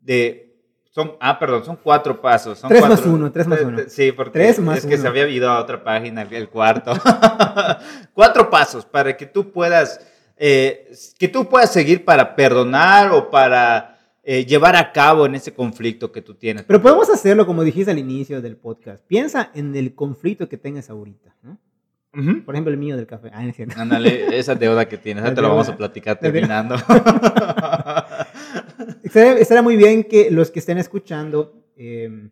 de son, ah, perdón, son cuatro pasos. Son tres más uno, tres más uno. Sí, porque es que se había ido a otra página, el cuarto. cuatro pasos para que tú puedas, eh, que tú puedas seguir para perdonar o para eh, llevar a cabo en ese conflicto que tú tienes. Pero podemos hacerlo como dijiste al inicio del podcast. Piensa en el conflicto que tengas ahorita, ¿no? Por ejemplo, el mío del café. Ah, Ándale, esa deuda que tienes, ahora te lo vamos a platicar terminando. Estaría muy bien que los que estén escuchando em,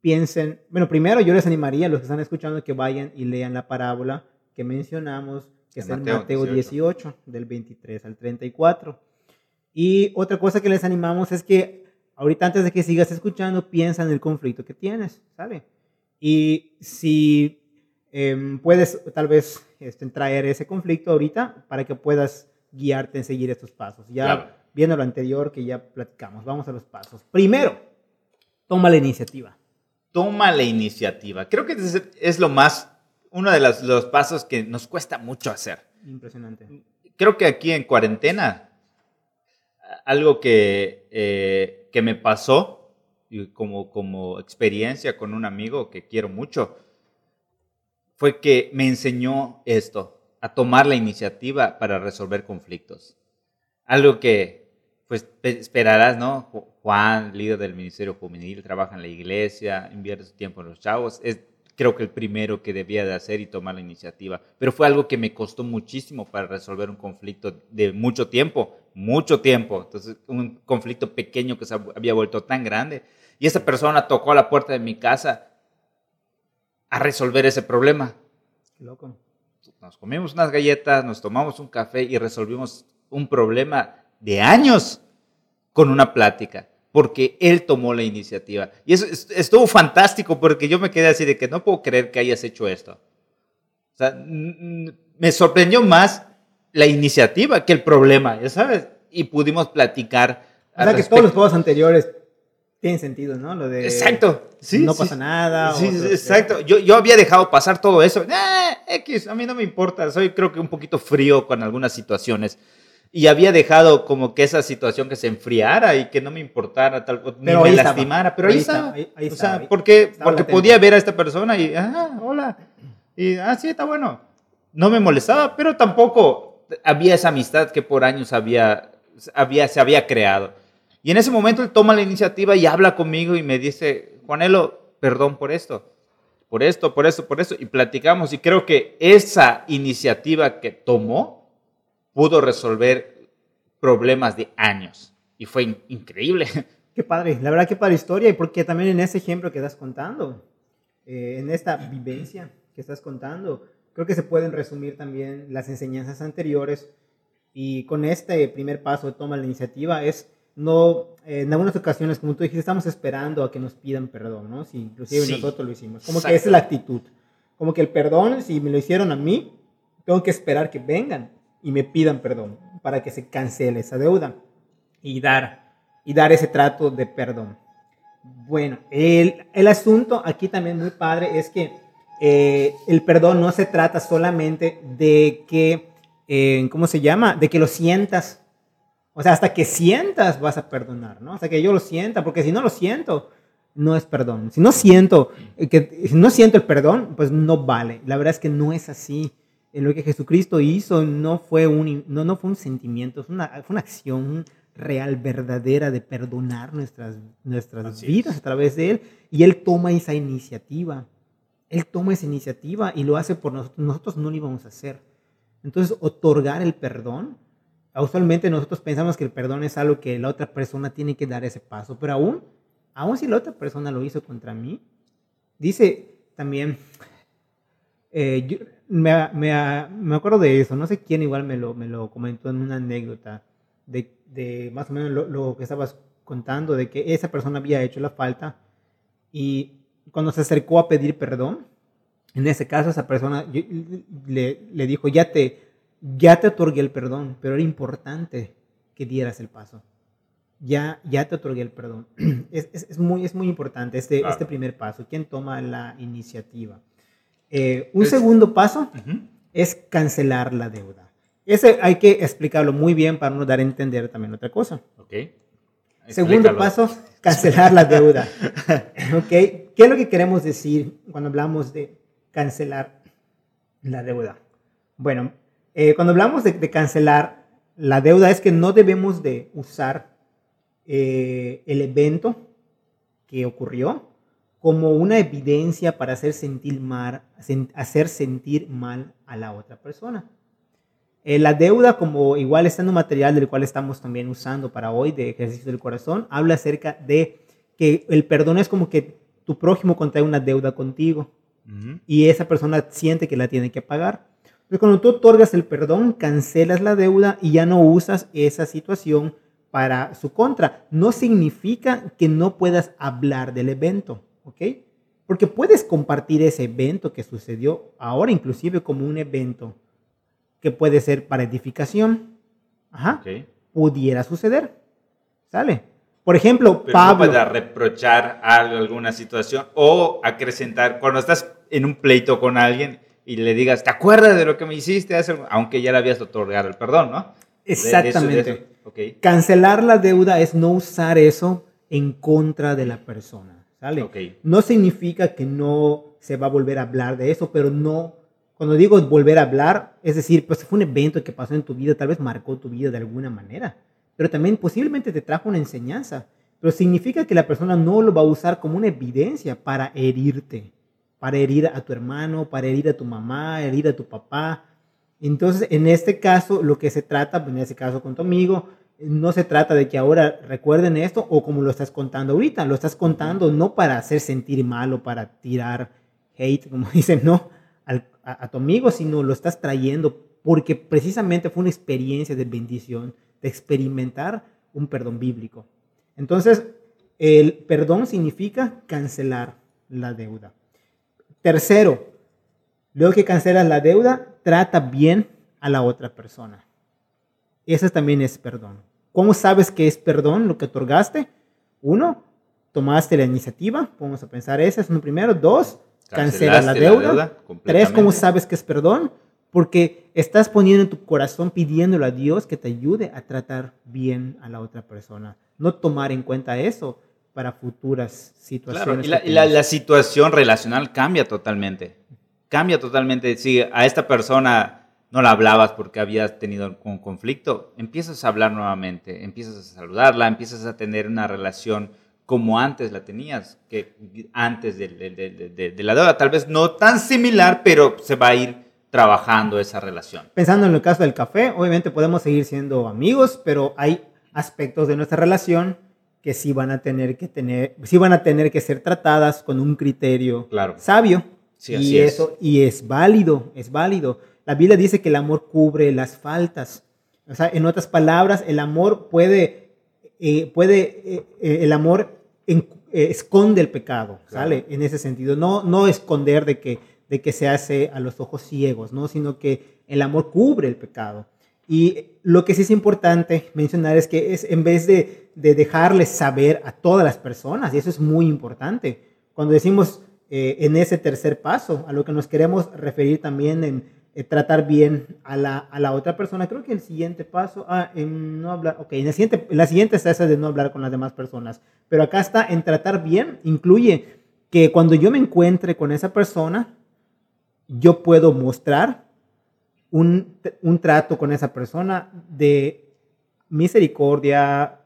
piensen, bueno, primero yo les animaría a los que están escuchando que vayan y lean la parábola que mencionamos, que es en Mateo, 18. del 23 al 34. Y otra cosa que les animamos es que ahorita antes de que sigas escuchando, piensa en el conflicto que tienes, ¿sale? Y si em, puedes tal vez este, traer ese conflicto ahorita para que puedas guiarte en seguir estos pasos. Ya viendo lo anterior que ya platicamos. Vamos a los pasos. Primero, toma la iniciativa. Toma la iniciativa. Creo que es lo más, uno de los, pasos que nos cuesta mucho hacer. Impresionante. Creo que aquí en cuarentena algo que, eh, que me pasó y como, como experiencia con un amigo que quiero mucho fue que me enseñó esto, a tomar la iniciativa para resolver conflictos. Algo que, pues, esperarás, ¿no? Juan, líder del Ministerio Juvenil, trabaja en la iglesia, invierte su tiempo en los chavos, es creo que el primero que debía de hacer y tomar la iniciativa. Pero fue algo que me costó muchísimo para resolver un conflicto de mucho tiempo, mucho tiempo. Entonces, un conflicto pequeño que se había vuelto tan grande. Y esa persona tocó a la puerta de mi casa a resolver ese problema. Qué loco. Nos comimos unas galletas, nos tomamos un café y resolvimos un problema de años con una plática, porque él tomó la iniciativa. Y eso estuvo fantástico porque yo me quedé así de que no puedo creer que hayas hecho esto. O sea, me sorprendió más la iniciativa que el problema, ya sabes, y pudimos platicar. O sea, que todos los juegos anteriores tiene sentido, ¿no? Lo de. Exacto. Sí, no pasa nada. Sí, exacto. Yo, yo había dejado pasar todo eso. Eh, X, a mí no me importa. Soy, creo que un poquito frío con algunas situaciones. Y había dejado como que esa situación que se enfriara y que no me importara, tal, ni me lastimara. Pero ahí, estaba. Ahí, o sea, porque, porque podía ver a esta persona y, ah, hola. Y, ah, sí, está bueno. No me molestaba, pero tampoco había esa amistad que por años había, había, se había creado. Y en ese momento él toma la iniciativa y habla conmigo y me dice, Juanelo, perdón por esto, por esto, por esto, por esto. Y platicamos y creo que esa iniciativa que tomó pudo resolver problemas de años. Y fue increíble. Qué padre, la verdad que padre historia y porque también en ese ejemplo que estás contando, eh, en esta vivencia que estás contando, creo que se pueden resumir también las enseñanzas anteriores y con este primer paso de toma la iniciativa es no, en algunas ocasiones, como tú dijiste, estamos esperando a que nos pidan perdón, ¿no? Si inclusive nosotros lo hicimos. Como que esa es la actitud. Como que el perdón, si me lo hicieron a mí, tengo que esperar que vengan y me pidan perdón para que se cancele esa deuda y dar, y dar ese trato de perdón. Bueno, el, el asunto aquí también muy padre es que eh, el perdón no se trata solamente de que, eh, ¿cómo se llama? De que lo sientas o sea, hasta que sientas vas a perdonar, ¿no? Hasta que yo lo sienta, porque si no lo siento, no es perdón. Si no siento, eh, que, si no siento el perdón, pues no vale. La verdad es que no es así. En lo que Jesucristo hizo no fue un, no, no fue un sentimiento, fue una, fue una acción real, verdadera de perdonar nuestras, nuestras vidas a través de Él. Y Él toma esa iniciativa. Él toma esa iniciativa y lo hace por nosotros. Nosotros no lo íbamos a hacer. Entonces, otorgar el perdón usualmente nosotros pensamos que el perdón es algo que la otra persona tiene que dar ese paso, pero aún, aún si la otra persona lo hizo contra mí, dice también, eh, me, me, me, acuerdo de eso, no sé quién igual me lo, me lo comentó en una anécdota de, de más o menos lo, lo, que estabas contando, de que esa persona había hecho la falta y cuando se acercó a pedir perdón, en ese caso esa persona le, le dijo, ya te ya te otorgué el perdón, pero era importante que dieras el paso. Ya, ya te otorgué el perdón. Es, es, muy, es muy importante este, este primer paso. ¿Quién toma la iniciativa? Eh, un segundo paso es cancelar la deuda. Ese hay que explicarlo muy bien para no dar a entender también otra cosa. Okay. Segundo paso, cancelar la deuda. okay. ¿Qué es lo que queremos decir cuando hablamos de cancelar la deuda? Bueno, eh, cuando hablamos de, cancelar la deuda es que no debemos de usar eh, el evento que ocurrió como una evidencia para hacer sentir mal, hacer sentir mal a la otra persona. Eh, la deuda, como igual está en un material del cual estamos también usando para hoy de ejercicio del corazón, habla acerca de que el perdón es como que tu prójimo contrae una deuda contigo y esa persona siente que la tiene que pagar. Entonces, cuando tú otorgas el perdón, cancelas la deuda y ya no usas esa situación para su contra. No significa que no puedas hablar del evento, ¿ok? Porque puedes compartir ese evento que sucedió ahora inclusive como un evento que puede ser para edificación. Ajá. Pudiera suceder. ¿Sale? Por ejemplo, Pero Pablo. No reprochar algo, alguna situación o acrecentar. Cuando estás en un pleito con alguien y le digas, ¿te acuerdas de lo que me hiciste? Aunque ya le habías otorgado el perdón, ¿no? Exactamente. Ok. Cancelar la deuda es no usar eso en contra de la persona, ¿sale? Ok. No significa que no se va a volver a hablar de eso, pero no, cuando digo volver a hablar, es decir, pues fue un evento que pasó en tu vida, tal vez marcó tu vida de alguna manera, pero también posiblemente te trajo una enseñanza, pero significa que la persona no lo va a usar como una evidencia para herirte, para herir a tu hermano, para herir a tu mamá, herir a tu papá. Entonces, en este caso, lo que se trata, en este caso con tu amigo, no se trata de que ahora recuerden esto o como lo estás contando ahorita, lo estás contando no para hacer sentir mal o para tirar hate, como dicen, no, a, a, tu amigo, sino lo estás trayendo porque precisamente fue una experiencia de bendición, de experimentar un perdón bíblico. Entonces, el perdón significa cancelar la deuda. Tercero, luego que cancelas la deuda, trata bien a la otra persona. Ese también es perdón. ¿Cómo sabes que es perdón lo que otorgaste? Uno, tomaste la iniciativa, vamos a pensar ese es un primero. Dos, cancelas la deuda. La deuda Tres, ¿cómo sabes que es perdón? Porque estás poniendo en tu corazón, pidiéndole a Dios que te ayude a tratar bien a la otra persona. No tomar en cuenta eso para futuras situaciones. Claro, y, la, y la, la, situación relacional cambia totalmente. Cambia totalmente. Si a esta persona no la hablabas porque habías tenido un conflicto, empiezas a hablar nuevamente, empiezas a saludarla, empiezas a tener una relación como antes la tenías, que antes de, de, de, de, la deuda. Tal vez no tan similar, pero se va a ir trabajando esa relación. Pensando en el caso del café, obviamente podemos seguir siendo amigos, pero hay aspectos de nuestra relación que sí van a tener que tener, sí van a tener que ser tratadas con un criterio claro. sabio. Sí, y eso es. y es válido, es válido. La Biblia dice que el amor cubre las faltas. O sea, en otras palabras, el amor puede, eh, puede, eh, eh, el amor en, esconde el pecado, claro. ¿sale? En ese sentido, no, no esconder de que, de que se hace a los ojos ciegos, ¿no? Sino que el amor cubre el pecado. Y lo que sí es importante mencionar es que es en vez de, de dejarles saber a todas las personas, y eso es muy importante, cuando decimos eh, en ese tercer paso, a lo que nos queremos referir también en eh, tratar bien a la, a la, otra persona, creo que el siguiente paso, ah, en no hablar, ok, en la siguiente, la siguiente es esa de no hablar con las demás personas, pero acá está en tratar bien, incluye que cuando yo me encuentre con esa persona, yo puedo mostrar un, un, trato con esa persona de misericordia,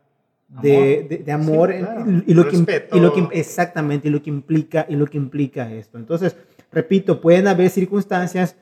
de amor, de, de amor sí, claro. y, y, lo que, y, lo que, exactamente y lo que implica y lo que implica esto. Entonces, repito, pueden haber circunstancias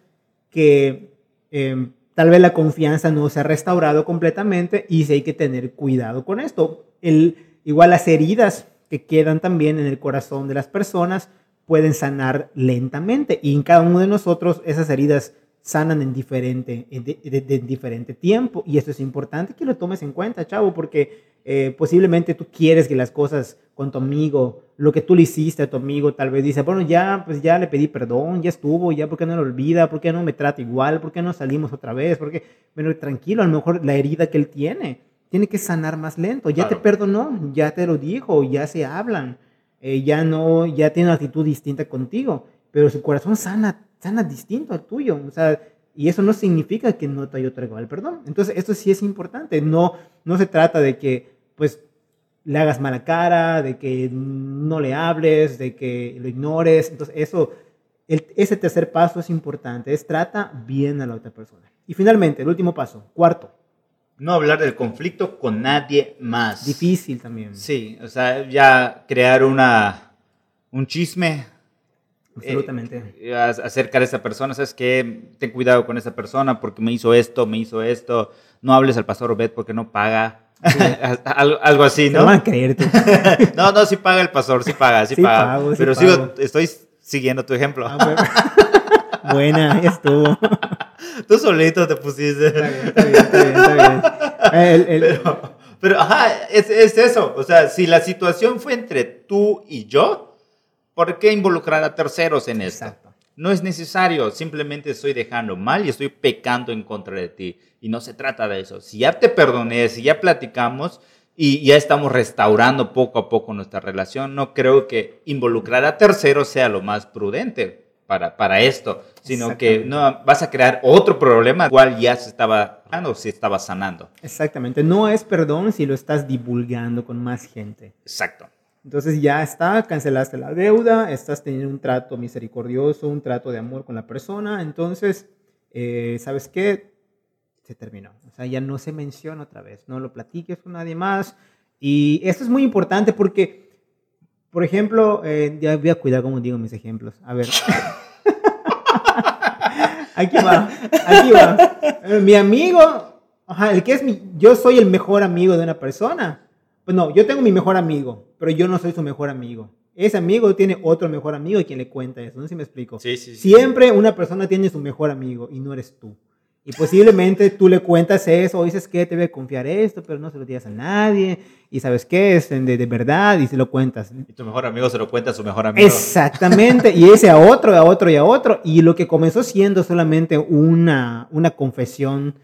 que eh, tal vez la confianza no se ha restaurado completamente y sí hay que tener cuidado con esto. El, igual las heridas que quedan también en el corazón de las personas pueden sanar lentamente y en cada uno de nosotros esas heridas sanan en diferente, en de, de, de diferente tiempo. Y esto es importante que lo tomes en cuenta, chavo, porque eh, posiblemente tú quieres que las cosas con tu amigo, lo que tú le hiciste a tu amigo, tal vez dice, bueno, ya, pues ya le pedí perdón, ya estuvo, ya, ¿por qué no lo olvida? ¿Por qué no me trata igual? ¿Por qué no salimos otra vez? Porque, bueno, tranquilo, a lo mejor la herida que él tiene tiene que sanar más lento. Ya claro. te perdonó, ya te lo dijo, ya se hablan, eh, ya no, ya tiene una actitud distinta contigo, pero su corazón sana sana distinto al tuyo. O sea, y eso no significa que no te haya otorgado el perdón. Entonces, esto sí es importante. No, no se trata de que, pues, le hagas mala cara, de que no le hables, de que lo ignores. Entonces, eso, el, ese tercer paso es importante. Es trata bien a la otra persona. Y finalmente, el último paso, cuarto. No hablar del conflicto con nadie más. Difícil también. Sí, o sea, ya crear una, un chisme Absolutamente. Eh, acerca de esa persona, ¿sabes qué? Ten cuidado con esa persona porque me hizo esto, me hizo esto. No hables al pastor Obed porque no paga. Sí. algo, algo, así, ¿no? No van a creerte. no, no, sí paga el pastor, sí paga, sí, sí paga. Pago, sí pero pago. sigo, estoy siguiendo tu ejemplo. Ah, bueno. Buena, estuvo. Tú solito te pusiste. Está bien, está bien, está bien. Está bien. El, el... Pero, pero, ajá, es, es eso. O sea, si la situación fue entre tú y yo, ¿Por qué involucrar a terceros en esto? Exacto. No es necesario, simplemente estoy dejando mal y estoy pecando en contra de ti. Y no se trata de eso. Si ya te perdoné, si ya platicamos y ya estamos restaurando poco a poco nuestra relación, no creo que involucrar a terceros sea lo más prudente. para, para esto, sino que no vas a crear otro problema, cual ya se estaba o se estaba sanando. Exactamente, no es perdón si lo estás divulgando con más gente. Exacto. Entonces ya está, cancelaste la deuda, estás teniendo un trato misericordioso, un trato de amor con la persona, entonces, eh, ¿sabes qué? Se terminó. O sea, ya no se menciona otra vez, no lo platiques con nadie más. Y esto es muy importante porque, por ejemplo, eh, ya voy a cuidar cómo digo mis ejemplos. A ver. aquí va, aquí va. Eh, mi amigo, ajá, el que es mi, yo soy el mejor amigo de una persona. Pues no, yo tengo mi mejor amigo, pero yo no soy su mejor amigo. Ese amigo tiene otro mejor amigo y quien le cuenta eso. No sé si me explico. Sí, sí, Siempre una persona tiene su mejor amigo y no eres tú. Y posiblemente tú le cuentas eso o dices que te voy a confiar esto, pero no se lo digas a nadie. Y sabes qué es de, de, verdad y se lo cuentas. Y tu mejor amigo se lo cuenta a su mejor amigo. Exactamente. y ese a otro, a otro y a otro. Y lo que comenzó siendo solamente una, una confesión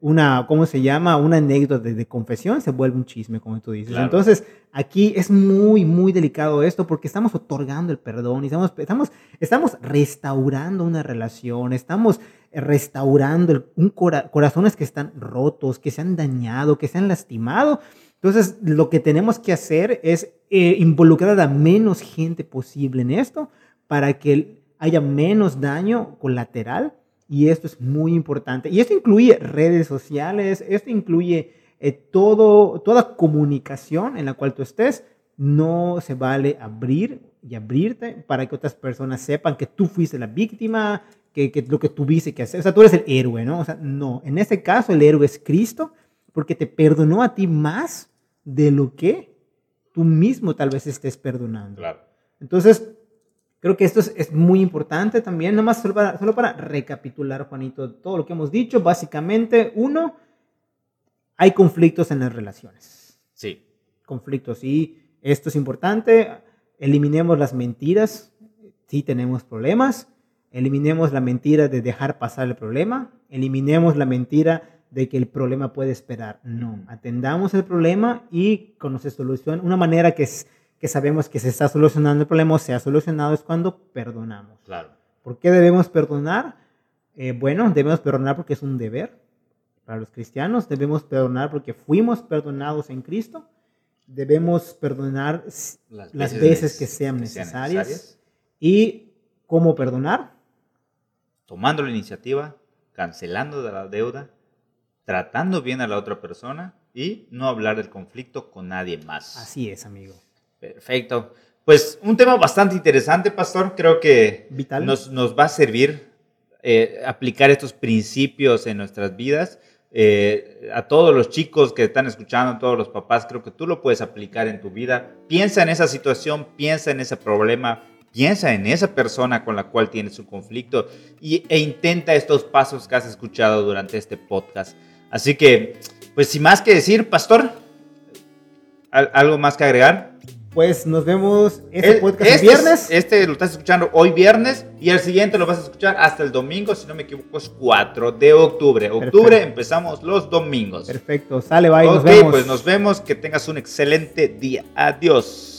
una, ¿cómo se llama? Una anécdota de, confesión se vuelve un chisme, como tú dices. Entonces, aquí es muy, muy delicado esto porque estamos otorgando el perdón y estamos, estamos, estamos restaurando una relación, estamos restaurando un corazones que están rotos, que se han dañado, que se han lastimado. Entonces, lo que tenemos que hacer es eh, involucrar a menos gente posible en esto para que haya menos daño colateral y esto es muy importante. Y esto incluye redes sociales, esto incluye eh, todo, toda comunicación en la cual tú estés. No se vale abrir y abrirte para que otras personas sepan que tú fuiste la víctima, que, que lo que tuviste que hacer. O sea, tú eres el héroe, ¿no? O sea, no. En este caso, el héroe es Cristo porque te perdonó a ti más de lo que tú mismo tal vez estés perdonando. Claro. Entonces, Creo que esto es, muy importante también, nomás solo para, solo para recapitular, Juanito, todo lo que hemos dicho. Básicamente, uno, hay conflictos en las relaciones. Sí. Conflictos, y esto es importante. Eliminemos las mentiras si tenemos problemas. Eliminemos la mentira de dejar pasar el problema. Eliminemos la mentira de que el problema puede esperar. No, atendamos el problema y con solución, una manera que es que sabemos que se está solucionando el problema o se ha solucionado es cuando perdonamos. Claro. ¿Por qué debemos perdonar? Eh, bueno, debemos perdonar porque es un deber para los cristianos, debemos perdonar porque fuimos perdonados en Cristo, debemos perdonar las veces, que sean necesarias. ¿Y cómo perdonar? Tomando la iniciativa, cancelando la deuda, tratando bien a la otra persona y no hablar del conflicto con nadie más. Así es, amigo. Perfecto. Pues un tema bastante interesante, Pastor. Creo que Nos, nos va a servir eh, aplicar estos principios en nuestras vidas. Eh, a todos los chicos que están escuchando, a todos los papás, creo que tú lo puedes aplicar en tu vida. Piensa en esa situación, piensa en ese problema, piensa en esa persona con la cual tienes un conflicto y, e intenta estos pasos que has escuchado durante este podcast. Así que, pues sin más que decir, Pastor, ¿algo más que agregar? Pues nos vemos este podcast el viernes. este lo estás escuchando hoy viernes y el siguiente lo vas a escuchar hasta el domingo, si no me equivoco, es 4 de octubre. Octubre empezamos los domingos. Perfecto, sale, bye, nos vemos. pues nos vemos, que tengas un excelente día. Adiós.